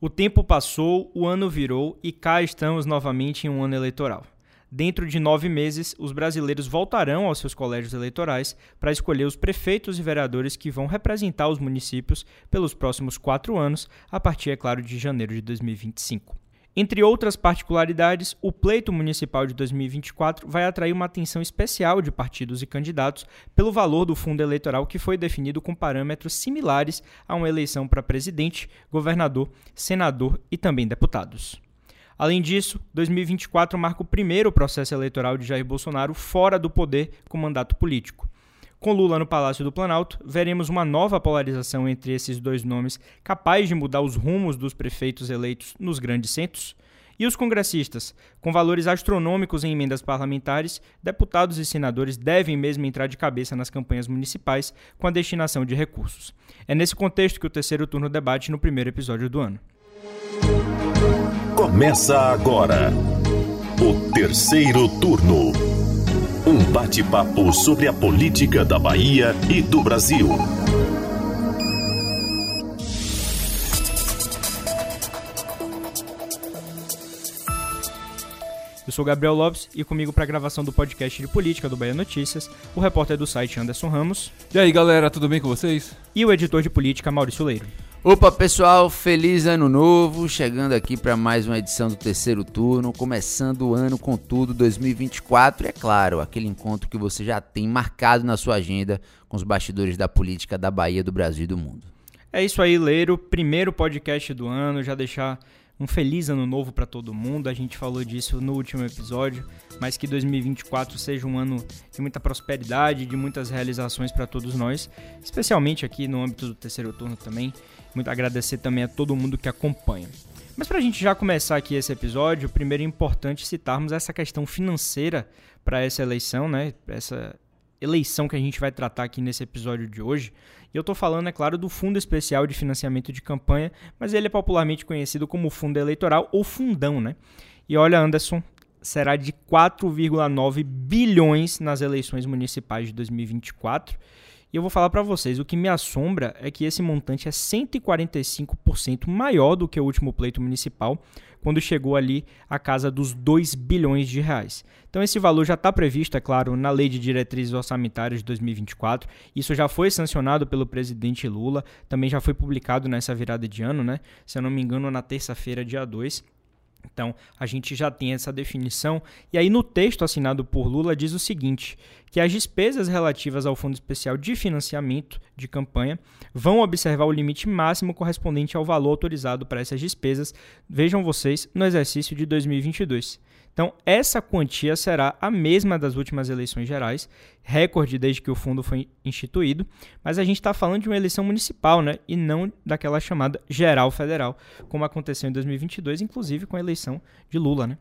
O tempo passou, o ano virou e cá estamos novamente em um ano eleitoral. Dentro de nove meses, os brasileiros voltarão aos seus colégios eleitorais para escolher os prefeitos e vereadores que vão representar os municípios pelos próximos quatro anos, a partir, é claro, de janeiro de 2025. Entre outras particularidades, o pleito municipal de 2024 vai atrair uma atenção especial de partidos e candidatos pelo valor do fundo eleitoral que foi definido com parâmetros similares a uma eleição para presidente, governador, senador e também deputados. Além disso, 2024 marca o primeiro processo eleitoral de Jair Bolsonaro fora do poder com mandato político. Com Lula no Palácio do Planalto, veremos uma nova polarização entre esses dois nomes, capaz de mudar os rumos dos prefeitos eleitos nos grandes centros. E os congressistas, com valores astronômicos em emendas parlamentares, deputados e senadores devem mesmo entrar de cabeça nas campanhas municipais com a destinação de recursos. É nesse contexto que o terceiro turno debate no primeiro episódio do ano. Começa agora o terceiro turno. Um bate-papo sobre a política da Bahia e do Brasil. Eu sou Gabriel Lopes e comigo para a gravação do podcast de política do Bahia Notícias, o repórter do site Anderson Ramos. E aí, galera, tudo bem com vocês? E o editor de política Maurício Leiro. Opa, pessoal, feliz ano novo, chegando aqui para mais uma edição do terceiro turno, começando o ano com tudo 2024, e é claro, aquele encontro que você já tem marcado na sua agenda com os bastidores da política da Bahia, do Brasil e do mundo. É isso aí, Leiro, primeiro podcast do ano, já deixar um feliz ano novo para todo mundo. A gente falou disso no último episódio, mas que 2024 seja um ano de muita prosperidade, de muitas realizações para todos nós, especialmente aqui no âmbito do terceiro turno também. Muito agradecer também a todo mundo que acompanha. Mas para a gente já começar aqui esse episódio, primeiro é importante citarmos essa questão financeira para essa eleição, né? Essa eleição que a gente vai tratar aqui nesse episódio de hoje. E eu estou falando, é claro, do Fundo Especial de Financiamento de Campanha, mas ele é popularmente conhecido como Fundo Eleitoral ou Fundão, né? E olha, Anderson, será de 4,9 bilhões nas eleições municipais de 2024 e eu vou falar para vocês, o que me assombra é que esse montante é 145% maior do que o último pleito municipal, quando chegou ali a casa dos 2 bilhões de reais. Então esse valor já está previsto, é claro, na Lei de Diretrizes Orçamentárias de 2024. Isso já foi sancionado pelo presidente Lula, também já foi publicado nessa virada de ano, né? Se eu não me engano, na terça-feira, dia 2. Então, a gente já tem essa definição. E aí, no texto assinado por Lula, diz o seguinte: que as despesas relativas ao Fundo Especial de Financiamento de Campanha vão observar o limite máximo correspondente ao valor autorizado para essas despesas, vejam vocês, no exercício de 2022. Então, essa quantia será a mesma das últimas eleições gerais, recorde desde que o fundo foi instituído, mas a gente está falando de uma eleição municipal, né? E não daquela chamada geral federal, como aconteceu em 2022, inclusive com a eleição de Lula, né?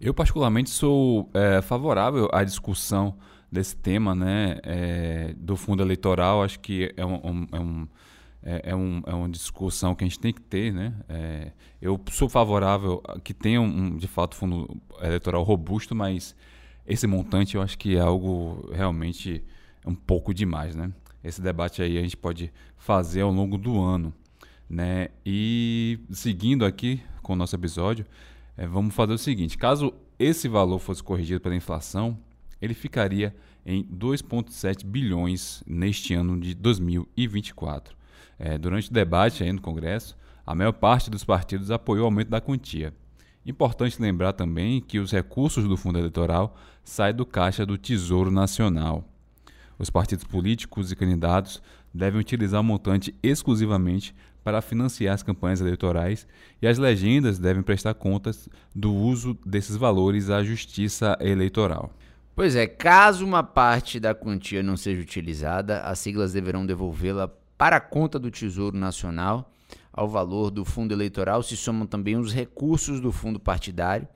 Eu, particularmente, sou é, favorável à discussão desse tema, né? É, do fundo eleitoral. Acho que é um, um, é um é, é, um, é uma discussão que a gente tem que ter, né? É, eu sou favorável que tenha um, de fato fundo eleitoral robusto, mas esse montante eu acho que é algo realmente um pouco demais, né? Esse debate aí a gente pode fazer ao longo do ano, né? E seguindo aqui com o nosso episódio, é, vamos fazer o seguinte: caso esse valor fosse corrigido pela inflação, ele ficaria em 2,7 bilhões neste ano de 2024. É, durante o debate aí no Congresso, a maior parte dos partidos apoiou o aumento da quantia. Importante lembrar também que os recursos do fundo eleitoral saem do caixa do Tesouro Nacional. Os partidos políticos e candidatos devem utilizar o montante exclusivamente para financiar as campanhas eleitorais e as legendas devem prestar contas do uso desses valores à Justiça Eleitoral. Pois é, caso uma parte da quantia não seja utilizada, as siglas deverão devolvê-la para a conta do Tesouro Nacional. Ao valor do fundo eleitoral se somam também os recursos do fundo partidário,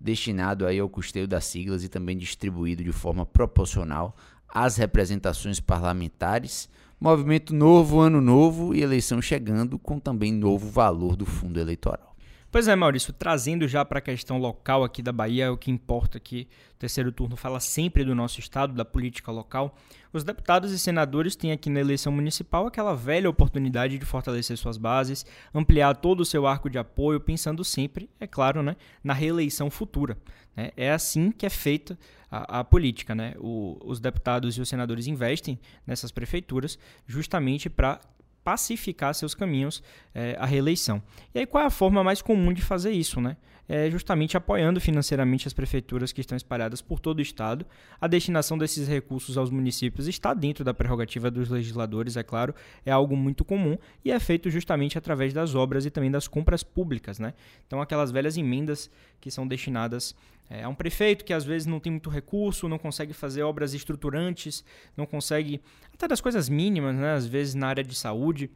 destinado aí ao custeio das siglas e também distribuído de forma proporcional às representações parlamentares. Movimento novo, ano novo e eleição chegando com também novo valor do fundo eleitoral. Pois é, Maurício, trazendo já para a questão local aqui da Bahia, o que importa aqui, o terceiro turno fala sempre do nosso estado, da política local. Os deputados e senadores têm aqui na eleição municipal aquela velha oportunidade de fortalecer suas bases, ampliar todo o seu arco de apoio, pensando sempre, é claro, né, na reeleição futura. Né? É assim que é feita a, a política. Né? O, os deputados e os senadores investem nessas prefeituras justamente para pacificar seus caminhos é, à reeleição. E aí, qual é a forma mais comum de fazer isso? Né? É justamente apoiando financeiramente as prefeituras que estão espalhadas por todo o Estado. A destinação desses recursos aos municípios está dentro da prerrogativa dos legisladores, é claro, é algo muito comum e é feito justamente através das obras e também das compras públicas. Né? Então, aquelas velhas emendas que são destinadas é um prefeito que às vezes não tem muito recurso, não consegue fazer obras estruturantes, não consegue, até das coisas mínimas, né? às vezes na área de saúde.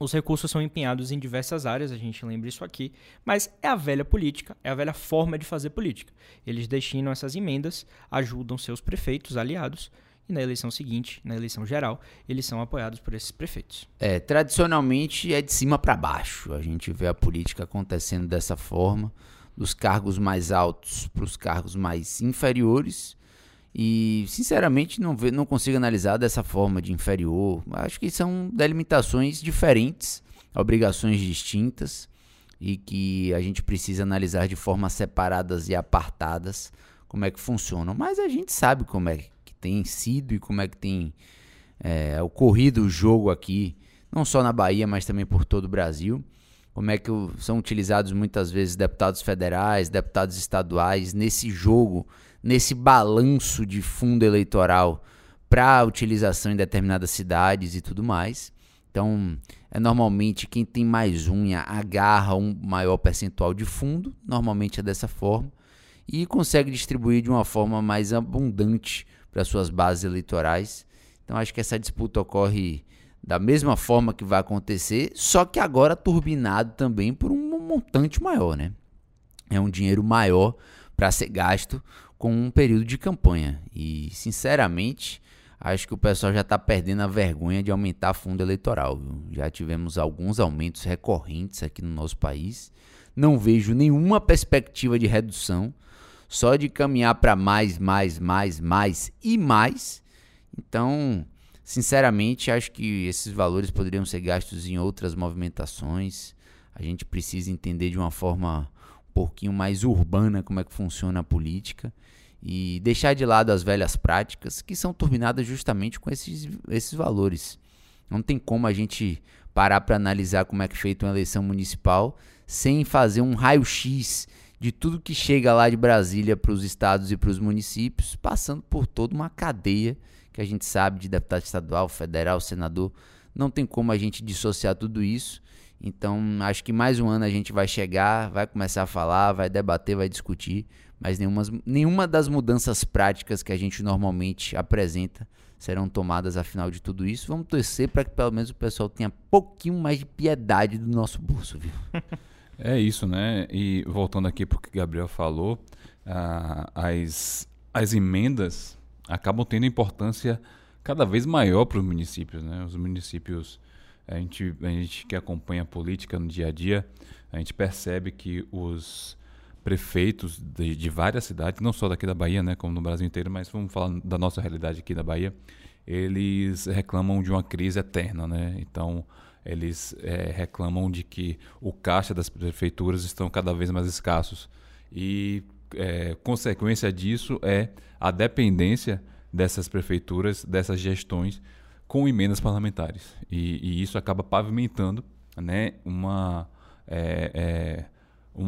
Os recursos são empenhados em diversas áreas, a gente lembra isso aqui, mas é a velha política, é a velha forma de fazer política. Eles destinam essas emendas, ajudam seus prefeitos aliados e na eleição seguinte, na eleição geral, eles são apoiados por esses prefeitos. É, tradicionalmente é de cima para baixo. A gente vê a política acontecendo dessa forma dos cargos mais altos para os cargos mais inferiores. E, sinceramente, não, não consigo analisar dessa forma de inferior. Acho que são delimitações diferentes, obrigações distintas e que a gente precisa analisar de formas separadas e apartadas como é que funcionam. Mas a gente sabe como é que tem sido e como é que tem é, ocorrido o jogo aqui, não só na Bahia, mas também por todo o Brasil como é que são utilizados muitas vezes deputados federais, deputados estaduais nesse jogo, nesse balanço de fundo eleitoral para utilização em determinadas cidades e tudo mais. Então, é normalmente quem tem mais unha agarra um maior percentual de fundo, normalmente é dessa forma, e consegue distribuir de uma forma mais abundante para suas bases eleitorais. Então, acho que essa disputa ocorre da mesma forma que vai acontecer, só que agora turbinado também por um montante maior, né? É um dinheiro maior para ser gasto com um período de campanha. E, sinceramente, acho que o pessoal já está perdendo a vergonha de aumentar fundo eleitoral. Viu? Já tivemos alguns aumentos recorrentes aqui no nosso país. Não vejo nenhuma perspectiva de redução, só de caminhar para mais, mais, mais, mais e mais. Então, Sinceramente, acho que esses valores poderiam ser gastos em outras movimentações. A gente precisa entender de uma forma um pouquinho mais urbana como é que funciona a política e deixar de lado as velhas práticas que são turbinadas justamente com esses, esses valores. Não tem como a gente parar para analisar como é que é feita uma eleição municipal sem fazer um raio-x de tudo que chega lá de Brasília para os estados e para os municípios, passando por toda uma cadeia que a gente sabe de deputado estadual, federal, senador. Não tem como a gente dissociar tudo isso. Então, acho que mais um ano a gente vai chegar, vai começar a falar, vai debater, vai discutir, mas nenhuma, nenhuma das mudanças práticas que a gente normalmente apresenta serão tomadas afinal de tudo isso. Vamos torcer para que pelo menos o pessoal tenha pouquinho mais de piedade do nosso bolso, viu? É isso, né? E voltando aqui para o que Gabriel falou, as, as emendas acabam tendo importância cada vez maior para os municípios. Né? Os municípios, a gente, a gente que acompanha a política no dia a dia, a gente percebe que os prefeitos de, de, várias cidades, não só daqui da Bahia, né, como no Brasil inteiro, mas vamos falar da nossa realidade aqui da Bahia, eles reclamam de uma crise eterna, né? Então eles é, reclamam de que o caixa das prefeituras estão cada vez mais escassos e é, consequência disso é a dependência dessas prefeituras, dessas gestões, com emendas parlamentares. E, e isso acaba pavimentando né, uma, é,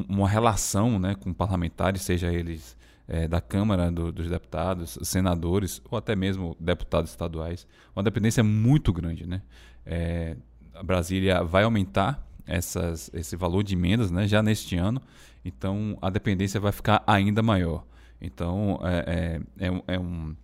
uma relação né, com parlamentares, seja eles é, da Câmara do, dos Deputados, senadores ou até mesmo deputados estaduais. Uma dependência muito grande. Né? É, a Brasília vai aumentar essas, esse valor de emendas né, já neste ano então a dependência vai ficar ainda maior. Então é, é, é, um,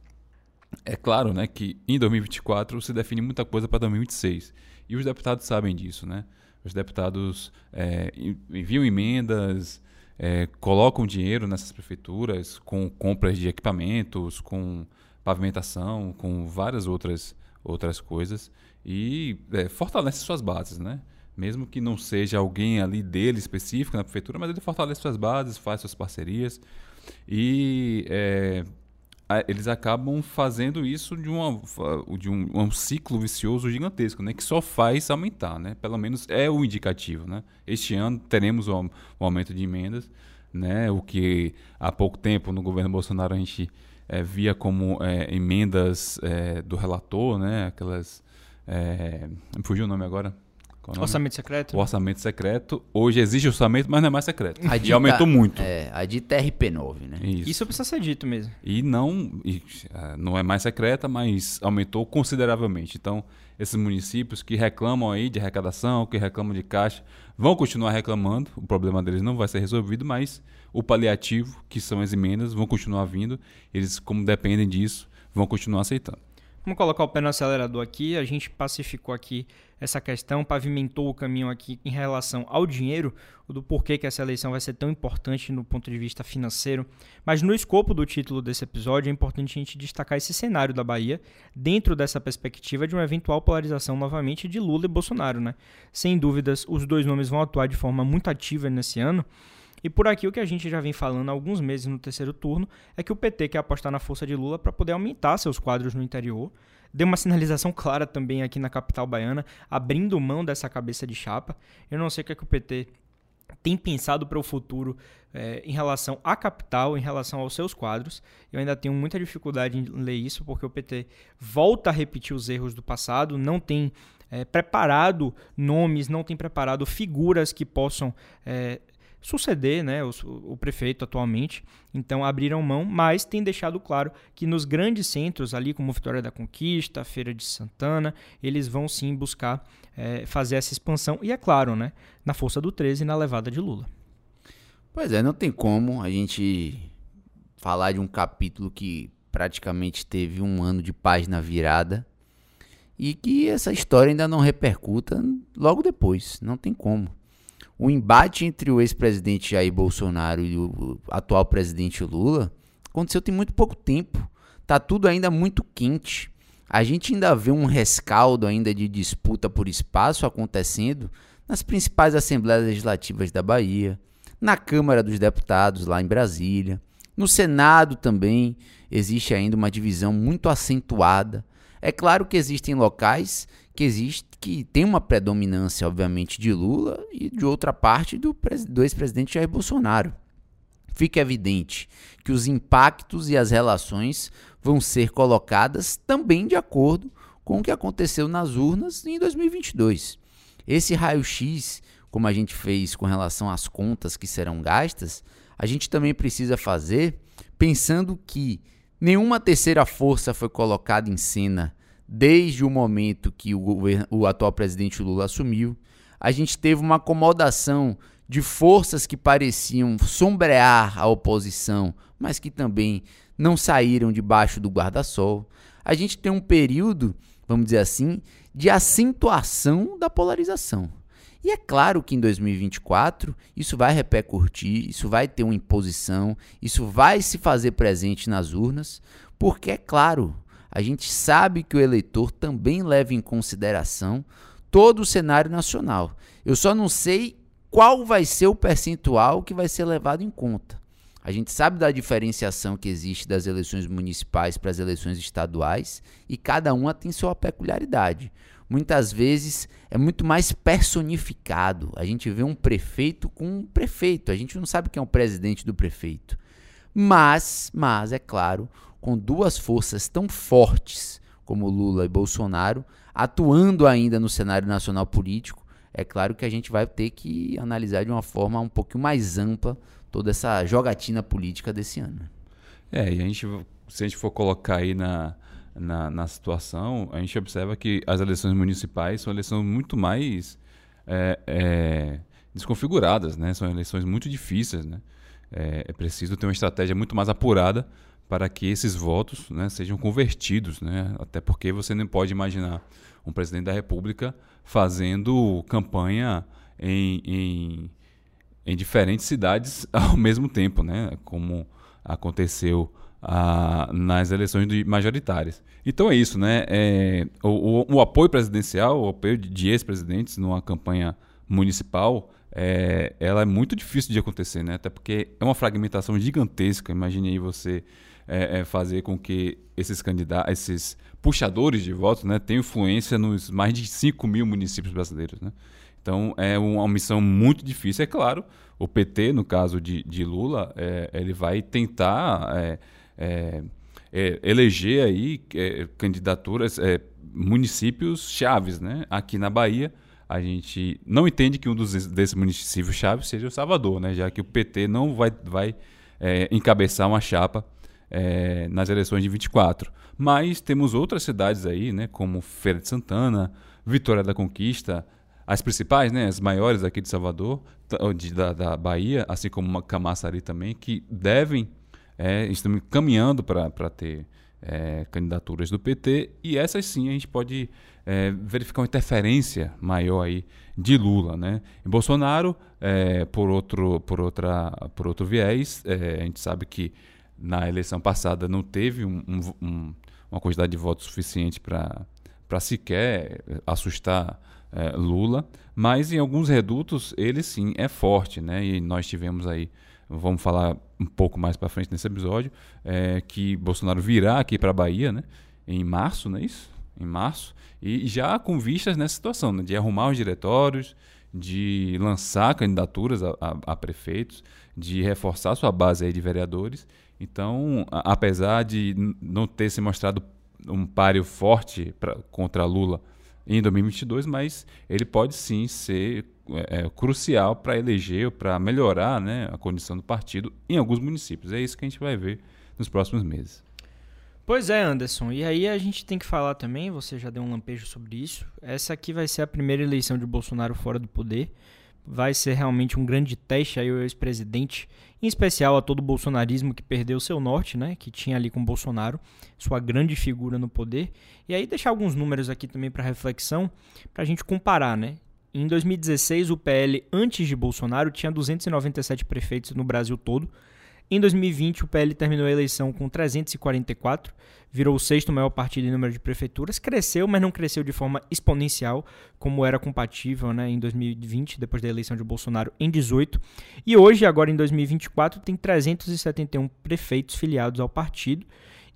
é, é claro né, que em 2024 se define muita coisa para 2026. E os deputados sabem disso. Né? Os deputados é, enviam emendas, é, colocam dinheiro nessas prefeituras com compras de equipamentos, com pavimentação, com várias outras, outras coisas e é, fortalece suas bases. Né? mesmo que não seja alguém ali dele específico na prefeitura, mas ele fortalece suas bases, faz suas parcerias e é, eles acabam fazendo isso de, uma, de um, um, ciclo vicioso gigantesco, né? Que só faz aumentar, né? Pelo menos é o indicativo, né? Este ano teremos um, um aumento de emendas, né? O que há pouco tempo no governo Bolsonaro a gente é, via como é, emendas é, do relator, né? Aquelas... me fugiu o nome agora é orçamento secreto? O orçamento secreto. Hoje existe orçamento, mas não é mais secreto. A e aumentou muito. É, a dita RP9, né? Isso. Isso precisa ser dito mesmo. E não, e, é, não é mais secreta, mas aumentou consideravelmente. Então, esses municípios que reclamam aí de arrecadação, que reclamam de caixa, vão continuar reclamando. O problema deles não vai ser resolvido, mas o paliativo, que são as emendas, vão continuar vindo. Eles, como dependem disso, vão continuar aceitando. Vamos colocar o pé no acelerador aqui. A gente pacificou aqui essa questão, pavimentou o caminho aqui em relação ao dinheiro, do porquê que essa eleição vai ser tão importante no ponto de vista financeiro. Mas no escopo do título desse episódio, é importante a gente destacar esse cenário da Bahia dentro dessa perspectiva de uma eventual polarização novamente de Lula e Bolsonaro. Né? Sem dúvidas, os dois nomes vão atuar de forma muito ativa nesse ano. E por aqui o que a gente já vem falando há alguns meses no terceiro turno é que o PT quer apostar na força de Lula para poder aumentar seus quadros no interior. Deu uma sinalização clara também aqui na capital baiana, abrindo mão dessa cabeça de chapa. Eu não sei o que, é que o PT tem pensado para o futuro é, em relação à capital, em relação aos seus quadros. Eu ainda tenho muita dificuldade em ler isso, porque o PT volta a repetir os erros do passado, não tem é, preparado nomes, não tem preparado figuras que possam é, suceder né, o, o, prefeito atualmente. Então abriram mão, mas tem deixado claro que nos grandes centros, ali como Vitória da Conquista, Feira de Santana, eles vão sim buscar é, fazer essa expansão. E é claro, né, na força do 13 e na levada de Lula. Pois é, não tem como a gente falar de um capítulo que praticamente teve um ano de paz na virada e que essa história ainda não repercuta logo depois. Não tem como o embate entre o ex-presidente Jair Bolsonaro e o atual presidente Lula aconteceu tem muito pouco tempo. Tá tudo ainda muito quente. A gente ainda vê um rescaldo ainda de disputa por espaço acontecendo nas principais assembleias legislativas da Bahia, na Câmara dos Deputados lá em Brasília, no Senado também existe ainda uma divisão muito acentuada. É claro que existem locais que existe que tem uma predominância, obviamente, de Lula e de outra parte do, do ex-presidente Jair Bolsonaro. Fica evidente que os impactos e as relações vão ser colocadas também de acordo com o que aconteceu nas urnas em 2022. Esse raio-x, como a gente fez com relação às contas que serão gastas, a gente também precisa fazer pensando que nenhuma terceira força foi colocada em cena desde o momento que o, o atual presidente Lula assumiu. A gente teve uma acomodação de forças que pareciam sombrear a oposição, mas que também não saíram debaixo do guarda-sol. A gente tem um período, vamos dizer assim, de acentuação da polarização. E é claro que em 2024 isso vai repercutir, isso vai ter uma imposição, isso vai se fazer presente nas urnas, porque é claro, a gente sabe que o eleitor também leva em consideração todo o cenário nacional. Eu só não sei qual vai ser o percentual que vai ser levado em conta. A gente sabe da diferenciação que existe das eleições municipais para as eleições estaduais e cada uma tem sua peculiaridade. Muitas vezes é muito mais personificado. A gente vê um prefeito com um prefeito, a gente não sabe quem é o presidente do prefeito. Mas, mas é claro, com duas forças tão fortes como Lula e Bolsonaro, atuando ainda no cenário nacional político, é claro que a gente vai ter que analisar de uma forma um pouquinho mais ampla toda essa jogatina política desse ano. É, e a gente, se a gente for colocar aí na, na, na situação, a gente observa que as eleições municipais são eleições muito mais é, é, desconfiguradas, né? São eleições muito difíceis, né? É, é preciso ter uma estratégia muito mais apurada para que esses votos né, sejam convertidos, né? até porque você não pode imaginar um presidente da República fazendo campanha em, em, em diferentes cidades ao mesmo tempo, né? como aconteceu ah, nas eleições majoritárias. Então é isso, né? É, o, o, apoio presidencial, o apoio de, de ex-presidentes numa campanha municipal, é, ela é muito difícil de acontecer, né? Até porque é uma fragmentação gigantesca. Imagine aí você é, é, fazer com que esses candidatos, esses puxadores de votos, né, tenham influência nos mais de 5 mil municípios brasileiros, né? Então é uma missão muito difícil. É claro, o PT, no caso de, de Lula, é, ele vai tentar é, é, é eleger aí candidaturas, municípios chaves, né? Aqui na Bahia a gente não entende que um dos desses municípios chaves seja o Salvador, né? Já que o PT não vai, vai é, encabeçar uma chapa é, nas eleições de 24. Mas temos outras cidades aí, né? Como Feira de Santana, Vitória da Conquista, as principais, né? As maiores aqui de Salvador, de, da, da Bahia, assim como Camaçari também, que devem é, estão caminhando para ter é, candidaturas do PT e essas sim a gente pode é, verificar uma interferência maior aí de Lula, né? Em Bolsonaro, é, por outro por outra por outro viés, é, a gente sabe que na eleição passada não teve um, um, uma quantidade de votos suficiente para sequer assustar é, Lula, mas em alguns redutos ele sim é forte, né? E nós tivemos aí vamos falar um pouco mais para frente nesse episódio, é, que Bolsonaro virá aqui para a Bahia, né, em março, não é isso? Em março, e já com vistas nessa situação, né, de arrumar os diretórios, de lançar candidaturas a, a, a prefeitos, de reforçar sua base de vereadores. Então, a, apesar de não ter se mostrado um páreo forte pra, contra Lula em 2022, mas ele pode sim ser é, é, crucial para eleger, para melhorar né, a condição do partido em alguns municípios. É isso que a gente vai ver nos próximos meses. Pois é, Anderson. E aí a gente tem que falar também, você já deu um lampejo sobre isso. Essa aqui vai ser a primeira eleição de Bolsonaro fora do poder. Vai ser realmente um grande teste aí ao ex-presidente, em especial a todo o bolsonarismo que perdeu seu norte, né, que tinha ali com Bolsonaro, sua grande figura no poder. E aí deixar alguns números aqui também para reflexão, para a gente comparar, né? Em 2016, o PL antes de Bolsonaro tinha 297 prefeitos no Brasil todo. Em 2020, o PL terminou a eleição com 344, virou o sexto maior partido em número de prefeituras, cresceu, mas não cresceu de forma exponencial, como era compatível né, em 2020, depois da eleição de Bolsonaro em 18. E hoje, agora em 2024, tem 371 prefeitos filiados ao partido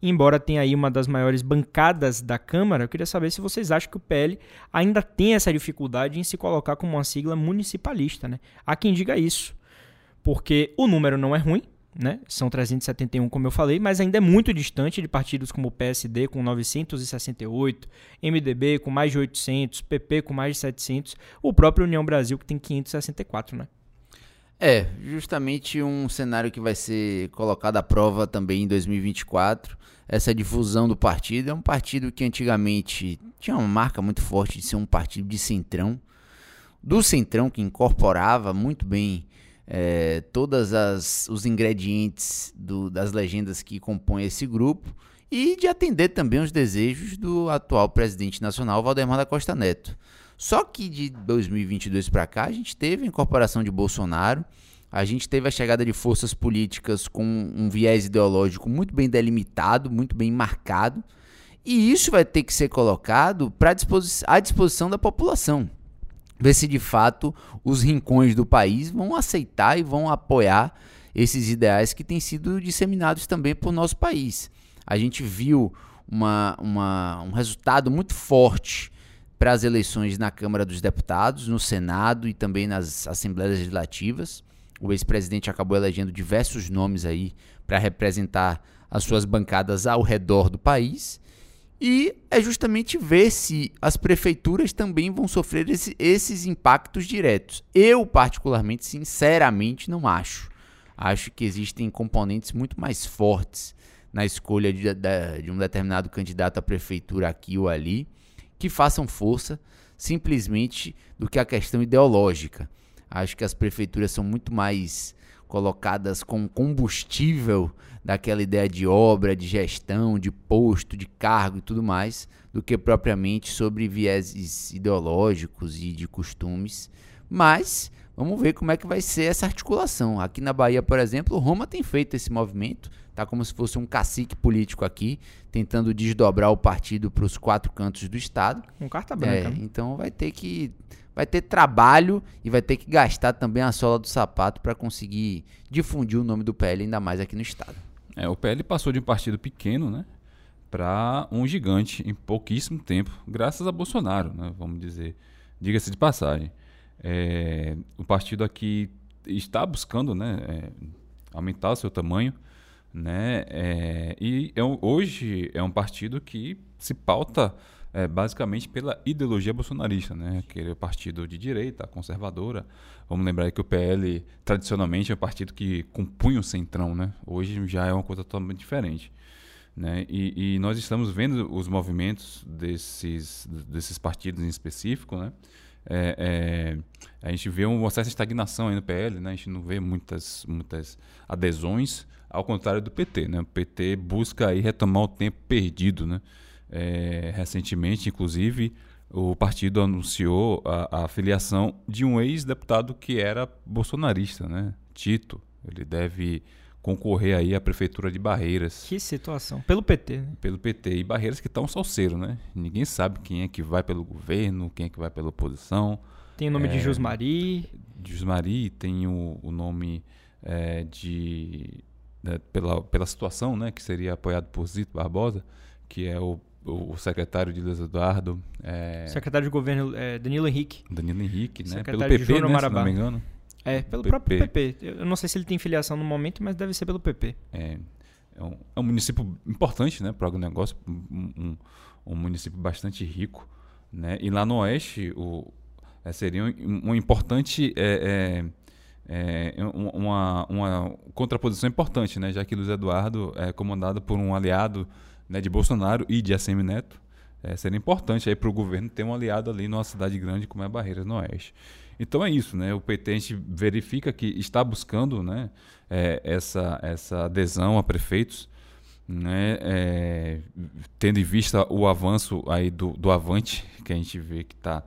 embora tenha aí uma das maiores bancadas da Câmara, eu queria saber se vocês acham que o PL ainda tem essa dificuldade em se colocar como uma sigla municipalista. Né? Há quem diga isso, porque o número não é ruim, né? São 371, como eu falei, mas ainda é muito distante de partidos como o PSD com 968, MDB com mais de 800, PP com mais de 700, o próprio União Brasil que tem 564, né? É, justamente um cenário que vai ser colocado à prova também em 2024. Essa difusão do partido é um partido que antigamente tinha uma marca muito forte de ser um partido de centrão, do centrão que incorporava muito bem é, todas as os ingredientes do, das legendas que compõem esse grupo e de atender também os desejos do atual presidente nacional Valdemar da Costa Neto. Só que de 2022 para cá, a gente teve a incorporação de Bolsonaro, a gente teve a chegada de forças políticas com um viés ideológico muito bem delimitado, muito bem marcado, e isso vai ter que ser colocado disposi à disposição da população. Ver se de fato os rincões do país vão aceitar e vão apoiar esses ideais que têm sido disseminados também por nosso país. A gente viu uma, uma, um resultado muito forte para as eleições na Câmara dos Deputados, no Senado e também nas Assembleias Legislativas. O ex-presidente acabou elegendo diversos nomes aí para representar as suas bancadas ao redor do país. E é justamente ver se as prefeituras também vão sofrer esse, esses impactos diretos. Eu, particularmente, sinceramente, não acho. Acho que existem componentes muito mais fortes na escolha de, de, de um determinado candidato à prefeitura aqui ou ali que façam força simplesmente do que a questão ideológica. Acho que as prefeituras são muito mais colocadas com combustível daquela ideia de obra, de gestão, de posto, de cargo e tudo mais, do que propriamente sobre vieses ideológicos e de costumes. Mas Vamos ver como é que vai ser essa articulação. Aqui na Bahia, por exemplo, Roma tem feito esse movimento, tá como se fosse um cacique político aqui, tentando desdobrar o partido para os quatro cantos do estado. Com carta branca. É, então vai ter que vai ter trabalho e vai ter que gastar também a sola do sapato para conseguir difundir o nome do PL ainda mais aqui no estado. É, o PL passou de um partido pequeno, né, para um gigante em pouquíssimo tempo, graças a Bolsonaro, né, vamos dizer. Diga-se de passagem. É, o partido aqui está buscando, né, é, aumentar o seu tamanho, né, é, e é hoje é um partido que se pauta é, basicamente pela ideologia bolsonarista, né? Aquele partido de direita, conservadora. Vamos lembrar que o PL tradicionalmente é um partido que compunha o centrão, né? Hoje já é uma coisa totalmente diferente. Né? E, e, nós estamos vendo os movimentos desses, desses partidos em específico, né? É, é, a gente vê uma certa estagnação aí no PL, né? a gente não vê muitas, muitas adesões, ao contrário do PT. Né? O PT busca aí retomar o tempo perdido. Né? É, recentemente, inclusive, o partido anunciou a, a filiação de um ex-deputado que era bolsonarista, né? Tito. Ele deve concorrer aí à prefeitura de Barreiras. Que situação. Pelo PT, né? Pelo PT. E Barreiras que está um salseiro, né? Ninguém sabe quem é que vai pelo governo, quem é que vai pela oposição. Tem o nome é, de Jusmari. Jusmari, tem o, o nome é, de... Pela, pela situação, né? Que seria apoiado por Zito Barbosa, que é o o secretário de Luiz Eduardo. É... Secretário de governo é Danilo Henrique. Danilo Henrique, né? Secretário pelo PP, né, se não me engano. É, pelo PP. próprio PP. Eu não sei se ele tem filiação no momento, mas deve ser pelo PP. É, é, um, é um município importante, né, para o negócio, um, um, um, município bastante rico, né? E lá no oeste, o, é, seria um, um importante é, é, é uma, uma contraposição importante, né? Já que Luiz Eduardo é comandado por um aliado né, de Bolsonaro e de ACM Neto, é, seria importante aí para o governo ter um aliado ali numa cidade grande como é Barreiras no Oeste. Então é isso, né? O PT a gente verifica que está buscando, né, é, essa essa adesão a prefeitos, né, é, tendo em vista o avanço aí do, do Avante, que a gente vê que está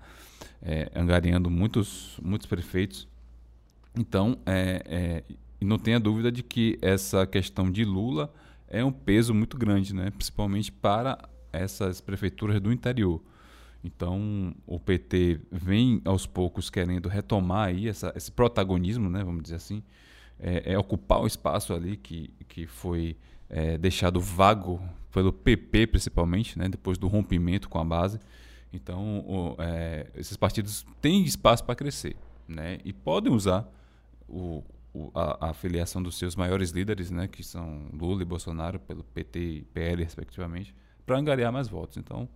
é, angariando muitos muitos prefeitos. Então, é, é, não tenha dúvida de que essa questão de Lula é um peso muito grande, né? principalmente para essas prefeituras do interior. Então, o PT vem aos poucos querendo retomar aí essa, esse protagonismo, né, vamos dizer assim, é, é ocupar o espaço ali que, que foi é, deixado vago pelo PP, principalmente, né, depois do rompimento com a base. Então, o, é, esses partidos têm espaço para crescer né, e podem usar o, a, a filiação dos seus maiores líderes, né, que são Lula e Bolsonaro, pelo PT e PL, respectivamente, para angariar mais votos. Então,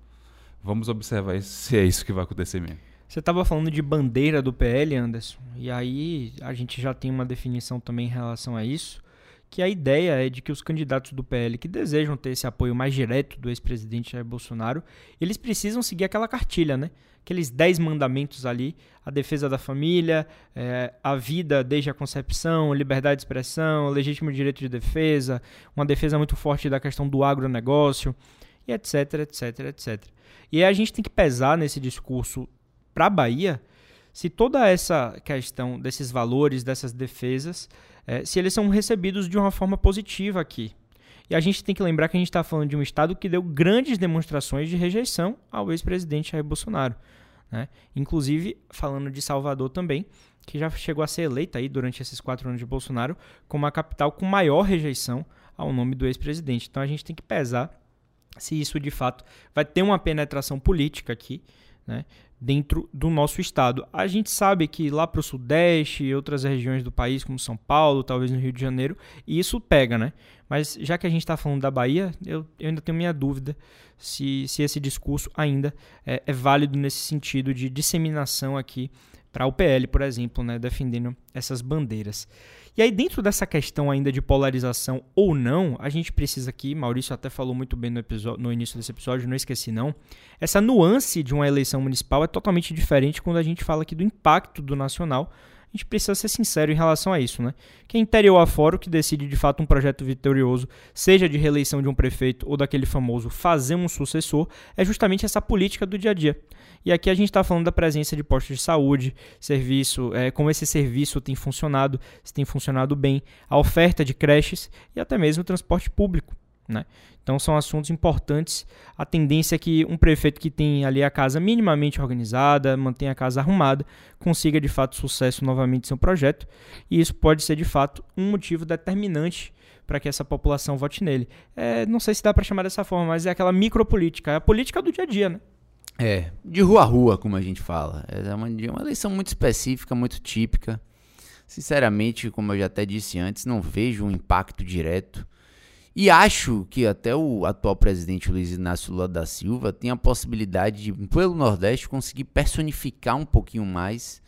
vamos observar se é isso que vai acontecer mesmo. Você estava falando de bandeira do PL, Anderson, e aí a gente já tem uma definição também em relação a isso, que a ideia é de que os candidatos do PL que desejam ter esse apoio mais direto do ex-presidente Jair Bolsonaro, eles precisam seguir aquela cartilha, né? Aqueles dez mandamentos ali, a defesa da família, é, a vida desde a concepção, liberdade de expressão, legítimo direito de defesa, uma defesa muito forte da questão do agronegócio, e etc, etc, etc. E a gente tem que pesar nesse discurso para a Bahia se toda essa questão desses valores, dessas defesas, é, se eles são recebidos de uma forma positiva aqui. E a gente tem que lembrar que a gente está falando de um Estado que deu grandes demonstrações de rejeição ao ex-presidente Jair Bolsonaro. Né? Inclusive, falando de Salvador também, que já chegou a ser eleita aí durante esses quatro anos de Bolsonaro como a capital com maior rejeição ao nome do ex-presidente. Então a gente tem que pesar se isso de fato vai ter uma penetração política aqui, né, dentro do nosso estado. A gente sabe que lá para o Sudeste e outras regiões do país, como São Paulo, talvez no Rio de Janeiro, isso pega, né? Mas já que a gente está falando da Bahia, eu, eu, ainda tenho minha dúvida se, se esse discurso ainda é, é válido nesse sentido de disseminação aqui para o PL, por exemplo, né, defendendo essas bandeiras. E aí, dentro dessa questão ainda de polarização ou não, a gente precisa aqui, Maurício até falou muito bem no, episódio, no início desse episódio, não esqueci não, essa nuance de uma eleição municipal é totalmente diferente quando a gente fala aqui do impacto do nacional. A gente precisa ser sincero em relação a isso, né? Que é interior afora o que decide de fato um projeto vitorioso, seja de reeleição de um prefeito ou daquele famoso fazer um sucessor, é justamente essa política do dia a dia. E aqui a gente está falando da presença de postos de saúde, serviço, é, como esse serviço tem funcionado, se tem funcionado bem, a oferta de creches e até mesmo o transporte público. Né? Então são assuntos importantes. A tendência é que um prefeito que tem ali a casa minimamente organizada, mantém a casa arrumada, consiga de fato sucesso novamente em seu projeto. E isso pode ser de fato um motivo determinante para que essa população vote nele. É, não sei se dá para chamar dessa forma, mas é aquela micropolítica, é a política do dia a dia, né? É, de rua a rua, como a gente fala. É uma, uma eleição muito específica, muito típica. Sinceramente, como eu já até disse antes, não vejo um impacto direto e acho que até o atual presidente Luiz Inácio Lula da Silva tem a possibilidade de, pelo Nordeste, conseguir personificar um pouquinho mais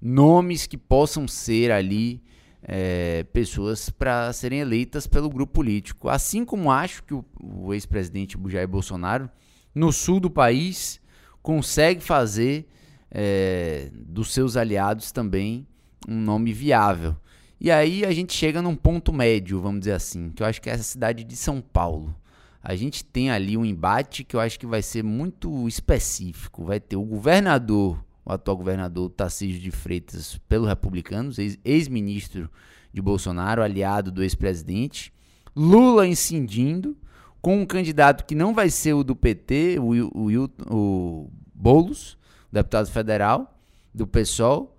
nomes que possam ser ali é, pessoas para serem eleitas pelo grupo político. Assim como acho que o, o ex-presidente Jair Bolsonaro, no sul do país, consegue fazer é, dos seus aliados também um nome viável. E aí a gente chega num ponto médio, vamos dizer assim, que eu acho que é essa cidade de São Paulo. A gente tem ali um embate que eu acho que vai ser muito específico. Vai ter o governador, o atual governador Tarcísio de Freitas, pelo Republicanos, ex-ministro de Bolsonaro, aliado do ex-presidente. Lula incidindo, com um candidato que não vai ser o do PT, o, o, o Boulos, deputado federal, do PSOL.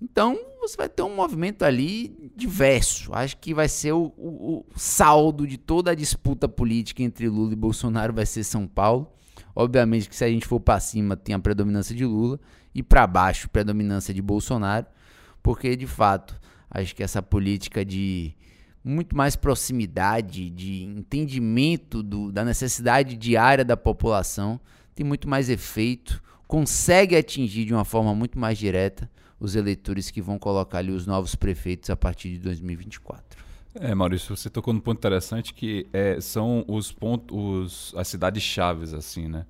Então, você vai ter um movimento ali diverso. Acho que vai ser o, o, o, saldo de toda a disputa política entre Lula e Bolsonaro vai ser São Paulo. Obviamente que se a gente for para cima tem a predominância de Lula e para baixo predominância de Bolsonaro, porque de fato acho que essa política de muito mais proximidade, de entendimento do, da necessidade diária da população tem muito mais efeito, consegue atingir de uma forma muito mais direta os eleitores que vão colocar ali os novos prefeitos a partir de 2024. É, Maurício, você tocou num ponto interessante que é, são os pontos, as cidades chaves, assim, né?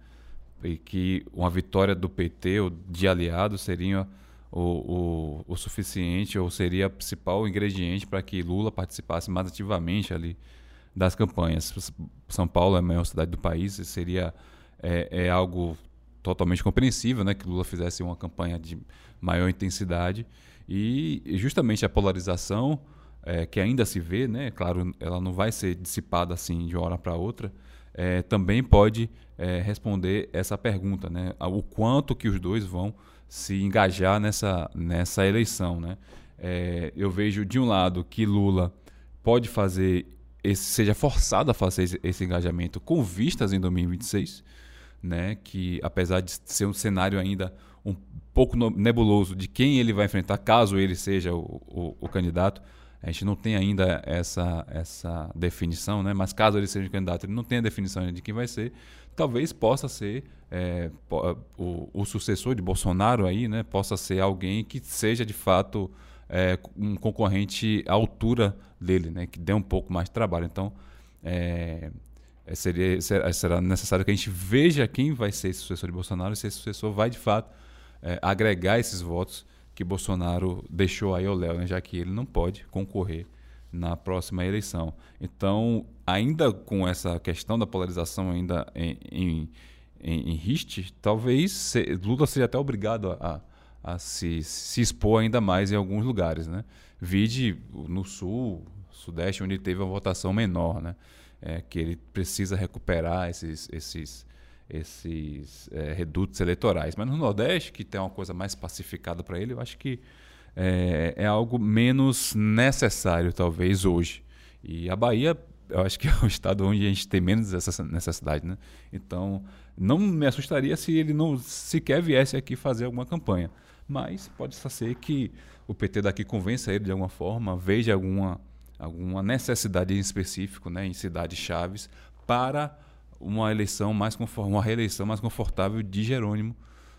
E que uma vitória do PT ou de aliado seria o, o, o suficiente ou seria o principal ingrediente para que Lula participasse mais ativamente ali das campanhas. São Paulo é a maior cidade do país e seria é, é algo totalmente compreensível, né, que Lula fizesse uma campanha de maior intensidade e justamente a polarização é, que ainda se vê, né, claro, ela não vai ser dissipada assim de uma hora para outra, é, também pode é, responder essa pergunta, né, o quanto que os dois vão se engajar nessa nessa eleição, né? É, eu vejo de um lado que Lula pode fazer esse, seja forçado a fazer esse, esse engajamento com vistas em 2026 né, que apesar de ser um cenário ainda um pouco nebuloso de quem ele vai enfrentar, caso ele seja o, o, o candidato, a gente não tem ainda essa, essa definição, né? mas caso ele seja o candidato, ele não tem a definição de quem vai ser, talvez possa ser é, o, o, sucessor de Bolsonaro aí, né? possa ser alguém que seja de fato é, um concorrente à altura dele, né? que dê um pouco mais de trabalho. Então, é, é, seria, será necessário que a gente veja quem vai ser esse sucessor de Bolsonaro se esse sucessor vai de fato é, agregar esses votos que Bolsonaro deixou aí ao Léo, né, já que ele não pode concorrer na próxima eleição. Então, ainda com essa questão da polarização ainda em, em, em, em riste, talvez se, Lula seja até obrigado a, a, a se, se, expor ainda mais em alguns lugares. Né? Vide no Sul, Sudeste, onde teve uma votação menor. Né? é, que ele precisa recuperar esses, esses, esses é, redutos eleitorais. Mas no Nordeste, que tem uma coisa mais pacificada para ele, eu acho que é, é, algo menos necessário, talvez, hoje. E a Bahia, eu acho que é o estado onde a gente tem menos essa necessidade. Né? Então, não me assustaria se ele não sequer viesse aqui fazer alguma campanha. Mas pode ser que o PT daqui convença ele de alguma forma, veja alguma alguma necessidade em específico, né, em cidades chaves, para uma eleição mais uma reeleição mais confortável de Jerônimo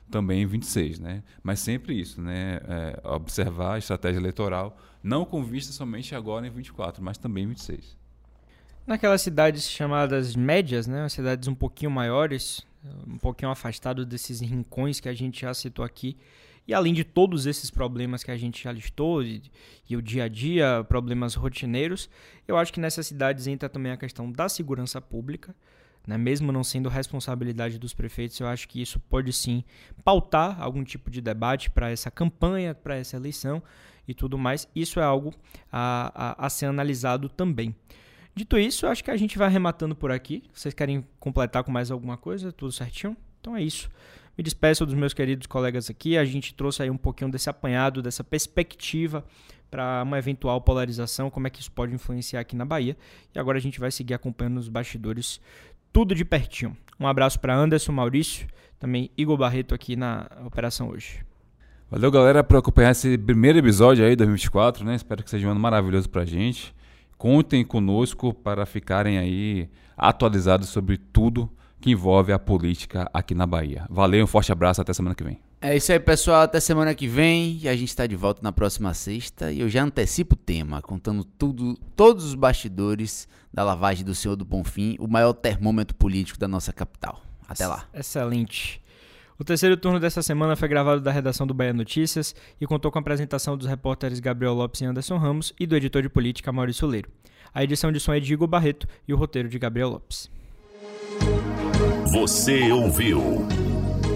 também em 26, né? Mas sempre isso, né? É, observar a estratégia eleitoral, não com vista somente agora em 24, mas também em 26. Naquelas cidades chamadas médias, né? Cidades um pouquinho maiores, um pouquinho afastadas desses rincões que a gente já citou aqui, e além de todos esses problemas que a gente já listou, e, e, o dia a dia, problemas rotineiros, eu acho que nessas cidades entra também a questão da segurança pública. Né? mesmo não sendo responsabilidade dos prefeitos, eu acho que isso pode sim pautar algum tipo de debate para essa campanha, para essa eleição e tudo mais. Isso é algo a, a, a ser analisado também. Dito isso, acho que a gente vai arrematando por aqui. Vocês querem completar com mais alguma coisa? Tudo certinho? Então é isso. Me despeço dos meus queridos colegas aqui. A gente trouxe aí um pouquinho desse apanhado, dessa perspectiva para uma eventual polarização, como é que isso pode influenciar aqui na Bahia. E agora a gente vai seguir acompanhando os bastidores tudo de pertinho. Um abraço para Anderson, Maurício, também Igor Barreto aqui na operação hoje. Valeu, galera, por acompanhar esse primeiro episódio aí, 2024, né? Espero que seja um ano maravilhoso pra gente. Contem conosco para ficarem aí atualizados sobre tudo que envolve a política aqui na Bahia. Valeu, um forte abraço, até semana que vem. É isso aí, pessoal. Até semana que vem. E a gente está de volta na próxima sexta. E eu já antecipo o tema, contando tudo, todos os bastidores da lavagem do Senhor do Bonfim, o maior termômetro político da nossa capital. Até lá. Excelente. O terceiro turno dessa semana foi gravado da redação do Bahia Notícias e contou com a apresentação dos repórteres Gabriel Lopes e Anderson Ramos e do editor de política Maurício Leiro. A edição de som é de Igor Barreto e o roteiro de Gabriel Lopes. Você ouviu